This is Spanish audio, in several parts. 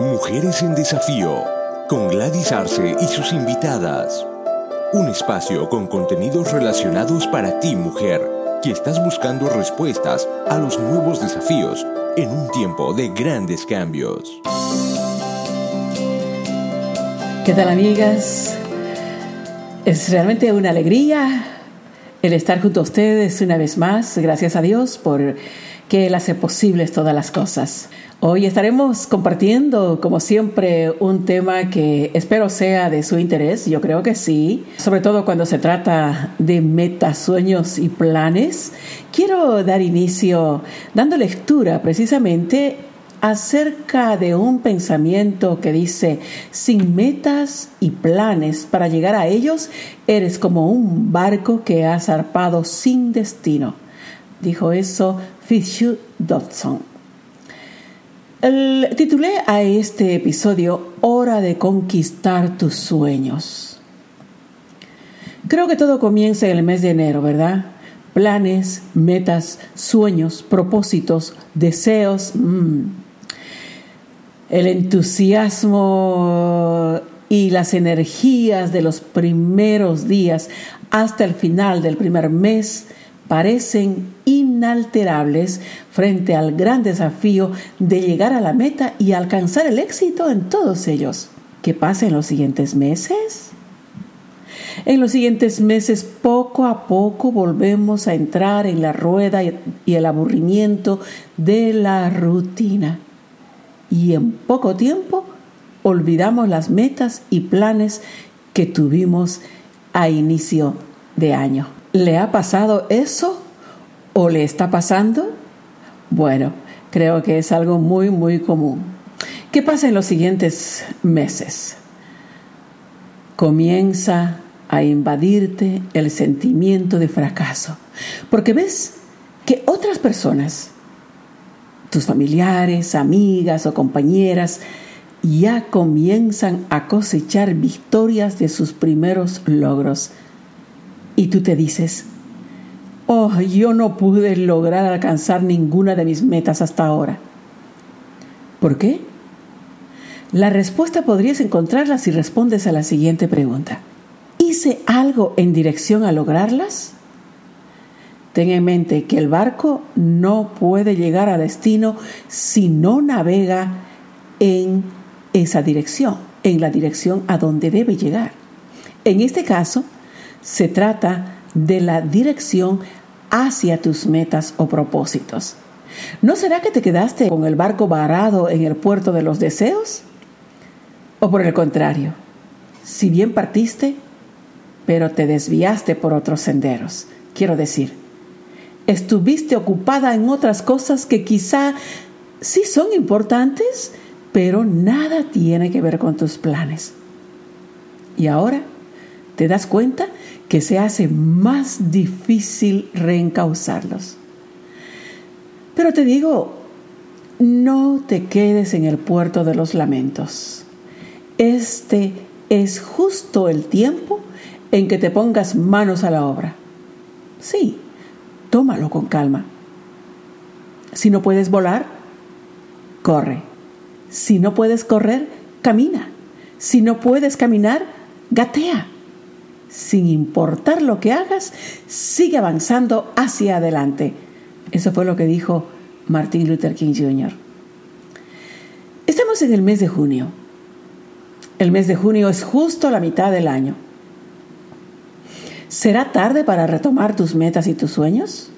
Mujeres en Desafío, con Gladys Arce y sus invitadas. Un espacio con contenidos relacionados para ti, mujer, que estás buscando respuestas a los nuevos desafíos en un tiempo de grandes cambios. ¿Qué tal, amigas? Es realmente una alegría el estar junto a ustedes una vez más. Gracias a Dios por que Él hace posibles todas las cosas. Hoy estaremos compartiendo, como siempre, un tema que espero sea de su interés, yo creo que sí, sobre todo cuando se trata de metas, sueños y planes. Quiero dar inicio dando lectura precisamente acerca de un pensamiento que dice, sin metas y planes para llegar a ellos, eres como un barco que ha zarpado sin destino. Dijo eso Fitzhugh Dodson. Titulé a este episodio Hora de conquistar tus sueños. Creo que todo comienza en el mes de enero, ¿verdad? Planes, metas, sueños, propósitos, deseos. Mm. El entusiasmo y las energías de los primeros días hasta el final del primer mes parecen inalterables frente al gran desafío de llegar a la meta y alcanzar el éxito en todos ellos. ¿Qué pasa en los siguientes meses? En los siguientes meses, poco a poco, volvemos a entrar en la rueda y el aburrimiento de la rutina. Y en poco tiempo, olvidamos las metas y planes que tuvimos a inicio de año. ¿Le ha pasado eso o le está pasando? Bueno, creo que es algo muy, muy común. ¿Qué pasa en los siguientes meses? Comienza a invadirte el sentimiento de fracaso, porque ves que otras personas, tus familiares, amigas o compañeras, ya comienzan a cosechar victorias de sus primeros logros y tú te dices, oh, yo no pude lograr alcanzar ninguna de mis metas hasta ahora. ¿Por qué? La respuesta podrías encontrarla si respondes a la siguiente pregunta. ¿Hice algo en dirección a lograrlas? Ten en mente que el barco no puede llegar a destino si no navega en esa dirección, en la dirección a donde debe llegar. En este caso, se trata de la dirección hacia tus metas o propósitos. ¿No será que te quedaste con el barco varado en el puerto de los deseos? ¿O por el contrario, si bien partiste, pero te desviaste por otros senderos? Quiero decir, estuviste ocupada en otras cosas que quizá sí son importantes, pero nada tiene que ver con tus planes. Y ahora te das cuenta que se hace más difícil reencauzarlos. Pero te digo, no te quedes en el puerto de los lamentos. Este es justo el tiempo en que te pongas manos a la obra. Sí, tómalo con calma. Si no puedes volar, corre. Si no puedes correr, camina. Si no puedes caminar, gatea sin importar lo que hagas, sigue avanzando hacia adelante. Eso fue lo que dijo Martin Luther King Jr. Estamos en el mes de junio. El mes de junio es justo la mitad del año. ¿Será tarde para retomar tus metas y tus sueños?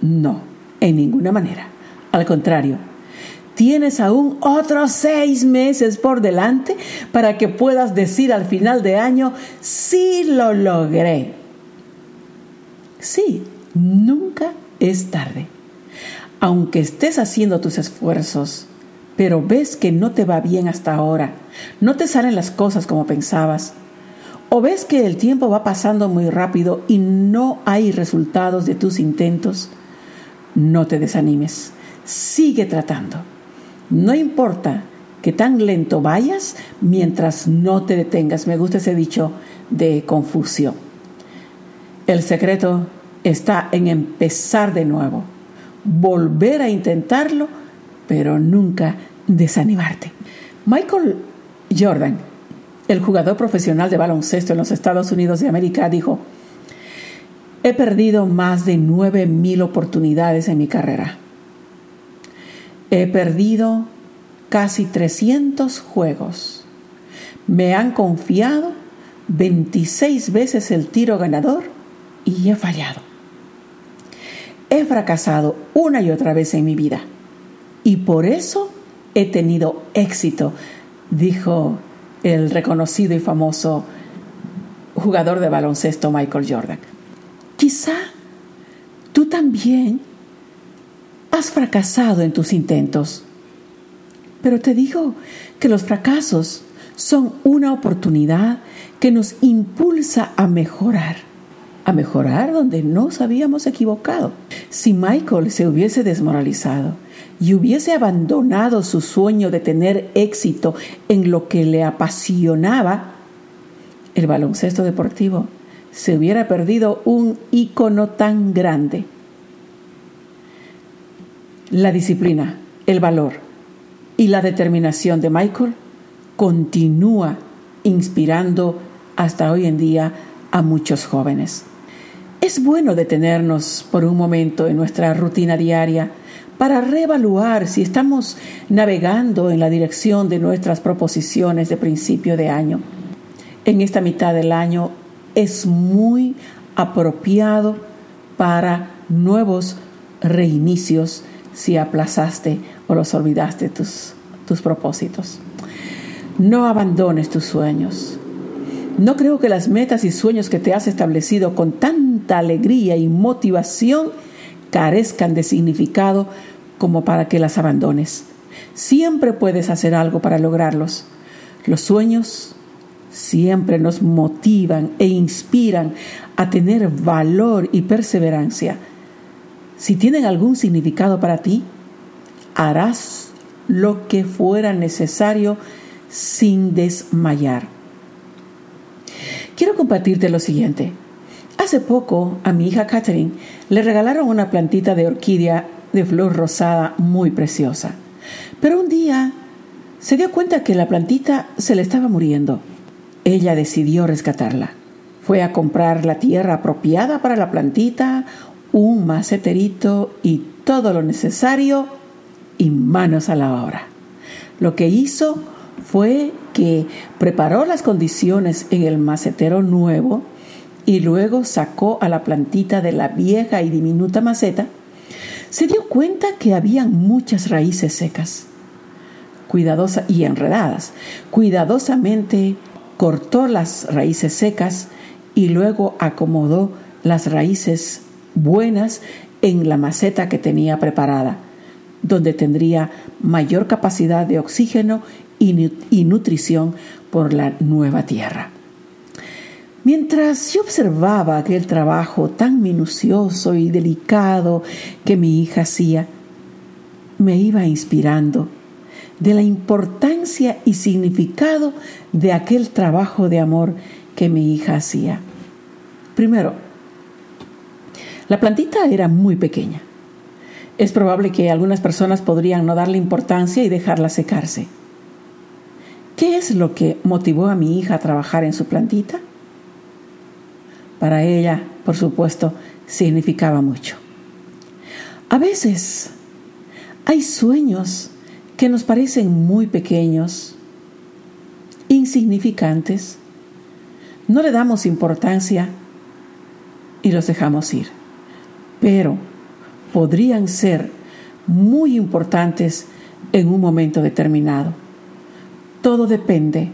No, en ninguna manera. Al contrario, Tienes aún otros seis meses por delante para que puedas decir al final de año, sí lo logré. Sí, nunca es tarde. Aunque estés haciendo tus esfuerzos, pero ves que no te va bien hasta ahora, no te salen las cosas como pensabas, o ves que el tiempo va pasando muy rápido y no hay resultados de tus intentos, no te desanimes, sigue tratando no importa que tan lento vayas mientras no te detengas. Me gusta ese dicho de Confucio. El secreto está en empezar de nuevo, volver a intentarlo, pero nunca, desanimarte. Michael Jordan, el jugador profesional de baloncesto en los Estados Unidos de América, dijo, he perdido más de 9.000 oportunidades en mi carrera. He perdido casi 300 juegos. Me han confiado 26 veces el tiro ganador y he fallado. He fracasado una y otra vez en mi vida y por eso he tenido éxito, dijo el reconocido y famoso jugador de baloncesto Michael Jordan. Quizá tú también has fracasado en tus intentos pero te digo que los fracasos son una oportunidad que nos impulsa a mejorar, a mejorar donde nos habíamos equivocado. Si Michael se hubiese desmoralizado y hubiese abandonado su sueño de tener éxito en lo que le apasionaba, el baloncesto deportivo, se hubiera perdido un ícono tan grande. La disciplina, el valor, y la determinación de Michael continúa inspirando hasta hoy en día a muchos jóvenes. Es bueno detenernos por un momento en nuestra rutina diaria para reevaluar si estamos navegando en la dirección de nuestras proposiciones de principio de año. En esta mitad del año es muy apropiado para nuevos reinicios si aplazaste o los olvidaste tus, tus propósitos. No abandones tus sueños. No creo que las metas y sueños que te has establecido con tanta alegría y motivación carezcan de significado como para que las abandones. Siempre puedes hacer algo para lograrlos. Los sueños siempre nos motivan e inspiran a tener valor y perseverancia si tienen algún significado para ti, harás lo que fuera necesario sin desmayar. Quiero compartirte lo siguiente. Hace poco a mi hija Catherine le regalaron una plantita de orquídea de flor rosada muy preciosa. Pero un día se dio cuenta que la plantita se le estaba muriendo. Ella decidió rescatarla. Fue a comprar la tierra apropiada para la plantita, un maceterito y todo lo necesario y manos a la obra. Lo que hizo fue que preparó las condiciones en el macetero nuevo y luego sacó a la plantita de la vieja y diminuta maceta, se dio cuenta que habían muchas raíces secas, cuidadosas y enredadas. Cuidadosamente cortó las raíces secas y luego acomodó las raíces buenas en la maceta que tenía preparada, donde tendría mayor capacidad de oxígeno y, nutrición por la nueva tierra. Mientras yo observaba aquel trabajo tan minucioso y delicado que mi hija hacía, me iba inspirando de la importancia y significado de aquel trabajo de amor que mi hija hacía. Primero, la plantita era muy pequeña. Es probable que algunas personas podrían no darle importancia y dejarla secarse. ¿Qué es lo que motivó a mi hija a trabajar en su plantita? Para ella, por supuesto, significaba mucho. A veces hay sueños que nos parecen muy pequeños, insignificantes, no le damos importancia y los dejamos ir pero podrían ser muy importantes en un momento determinado. Todo depende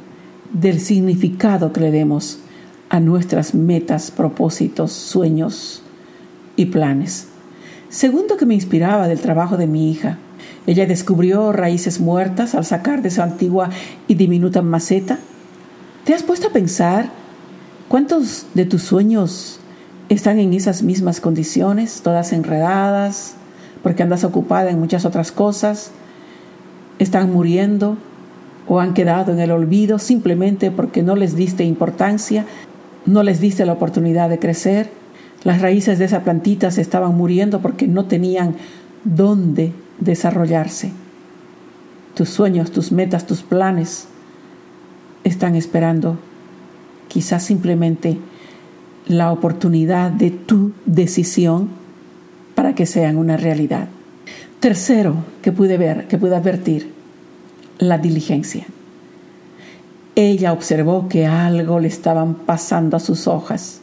del significado que le demos a nuestras metas, propósitos, sueños y planes. Segundo que me inspiraba del trabajo de mi hija, ella descubrió raíces muertas al sacar de su antigua y diminuta maceta. ¿Te has puesto a pensar cuántos de tus sueños están en esas mismas condiciones, todas enredadas, porque andas ocupada en muchas otras cosas, están muriendo o han quedado en el olvido simplemente porque no les diste importancia, no les diste la oportunidad de crecer. Las raíces de esa plantita se estaban muriendo porque no tenían dónde desarrollarse. tus sueños, tus metas, tus planes están esperando quizás simplemente la oportunidad de tu decisión para que sean una realidad. Tercero, que pude ver, que pude advertir, la diligencia. Ella observó que algo le estaban pasando a sus hojas.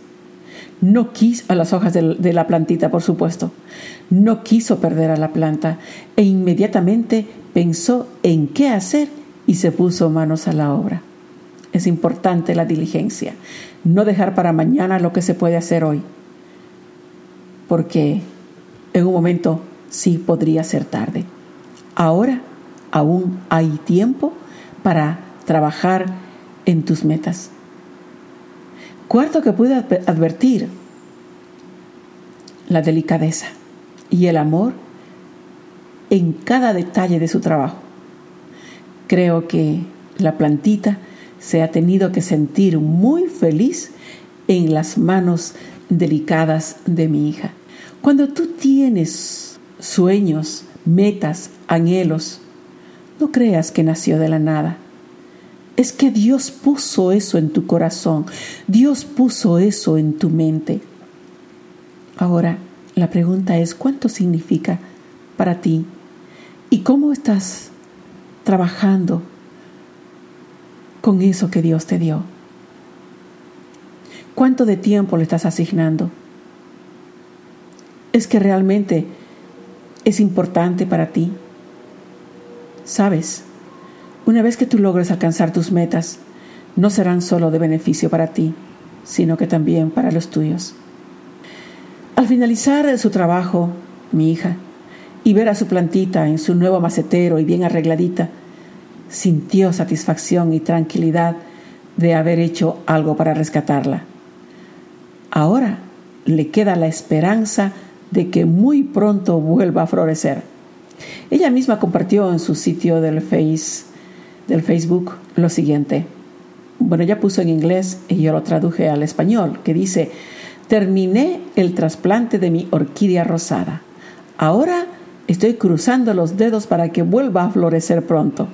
No quiso, a las hojas de, la plantita, por supuesto. No quiso perder a la planta e inmediatamente pensó en qué hacer y se puso manos a la obra. Es importante la diligencia, no dejar para mañana lo que se puede hacer hoy, porque en un momento sí podría ser tarde. Ahora aún hay tiempo para trabajar en tus metas. Cuarto que puede advertir, la delicadeza y el amor en cada detalle de su trabajo. Creo que la plantita se ha tenido que sentir muy feliz en las manos delicadas de mi hija. Cuando tú tienes sueños, metas, anhelos, no creas que nació de la nada. Es que Dios puso eso en tu corazón, Dios puso eso en tu mente. Ahora, la pregunta es, ¿cuánto significa para ti? ¿Y cómo estás trabajando con eso que Dios te dio? ¿Cuánto de tiempo le estás asignando? ¿Es que realmente es importante para ti? Sabes, una vez que tú logres alcanzar tus metas, no serán solo de beneficio para ti, sino que también para los tuyos. Al finalizar su trabajo, mi hija, y ver a su plantita en su nuevo macetero y bien arregladita, sintió satisfacción y tranquilidad de haber hecho algo para rescatarla. Ahora le queda la esperanza de que muy pronto vuelva a florecer. Ella misma compartió en su sitio del, face, del Facebook lo siguiente. Bueno, ella puso en inglés y yo lo traduje al español, que dice, terminé el trasplante de mi orquídea rosada. Ahora estoy cruzando los dedos para que vuelva a florecer pronto.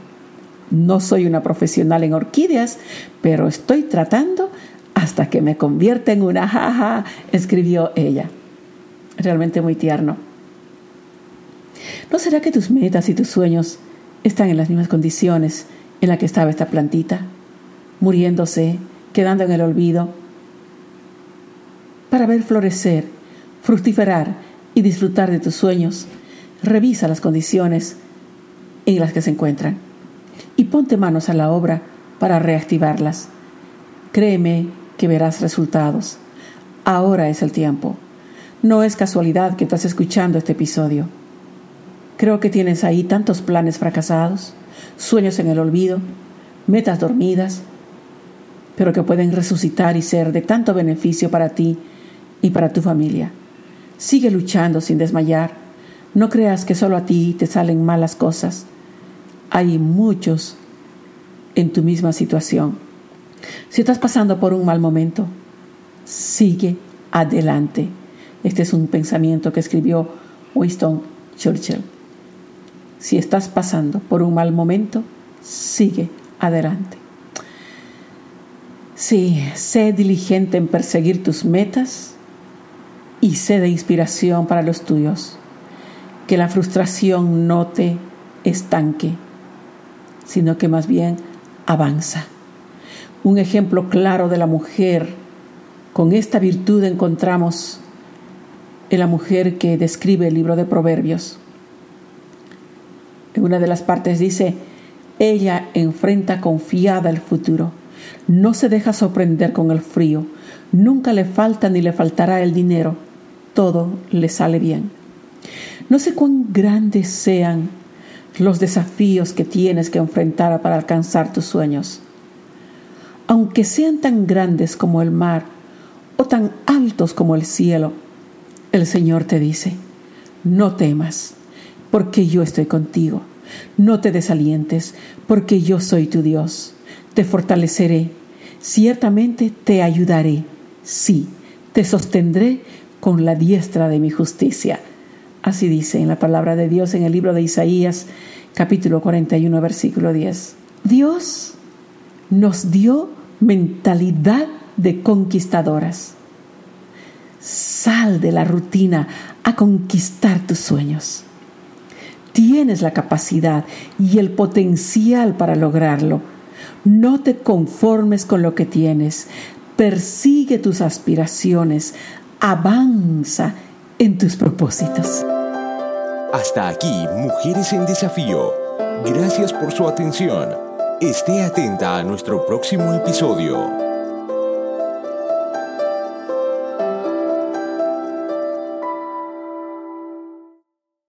No soy una profesional en orquídeas, pero estoy tratando hasta que me convierta en una jaja, escribió ella. Realmente muy tierno. ¿No será que tus metas y tus sueños están en las mismas condiciones en las que estaba esta plantita, muriéndose, quedando en el olvido? Para ver florecer, fructiferar y disfrutar de tus sueños, revisa las condiciones en las que se encuentran y ponte manos a la obra para reactivarlas. Créeme que verás resultados. Ahora es el tiempo. No es casualidad que estás escuchando este episodio. Creo que tienes ahí tantos planes fracasados, sueños en el olvido, metas dormidas, pero que pueden resucitar y ser de tanto beneficio para ti y para tu familia. Sigue luchando sin desmayar. No creas que solo a ti te salen malas cosas. Hay muchos en tu misma situación. Si estás pasando por un mal momento, sigue adelante. Este es un pensamiento que escribió Winston Churchill. Si estás pasando por un mal momento, sigue adelante. Sí, sé diligente en perseguir tus metas y sé de inspiración para los tuyos. Que la frustración no te estanque, sino que más bien avanza. Un ejemplo claro de la mujer con esta virtud encontramos en la mujer que describe el libro de Proverbios. En una de las partes dice, ella enfrenta confiada el futuro, no se deja sorprender con el frío, nunca le falta ni le faltará el dinero, todo le sale bien. No sé cuán grandes sean los desafíos que tienes que enfrentar para alcanzar tus sueños. Aunque sean tan grandes como el mar o tan altos como el cielo, el Señor te dice, no temas porque yo estoy contigo. No te desalientes, porque yo soy tu Dios. Te fortaleceré, ciertamente te ayudaré, sí, te sostendré con la diestra de mi justicia. Así dice en la palabra de Dios en el libro de Isaías, capítulo 41, versículo 10. Dios nos dio mentalidad de conquistadoras. Sal de la rutina a conquistar tus sueños. Tienes la capacidad y el potencial para lograrlo. No te conformes con lo que tienes. Persigue tus aspiraciones. Avanza en tus propósitos. Hasta aquí, Mujeres en Desafío. Gracias por su atención. Esté atenta a nuestro próximo episodio.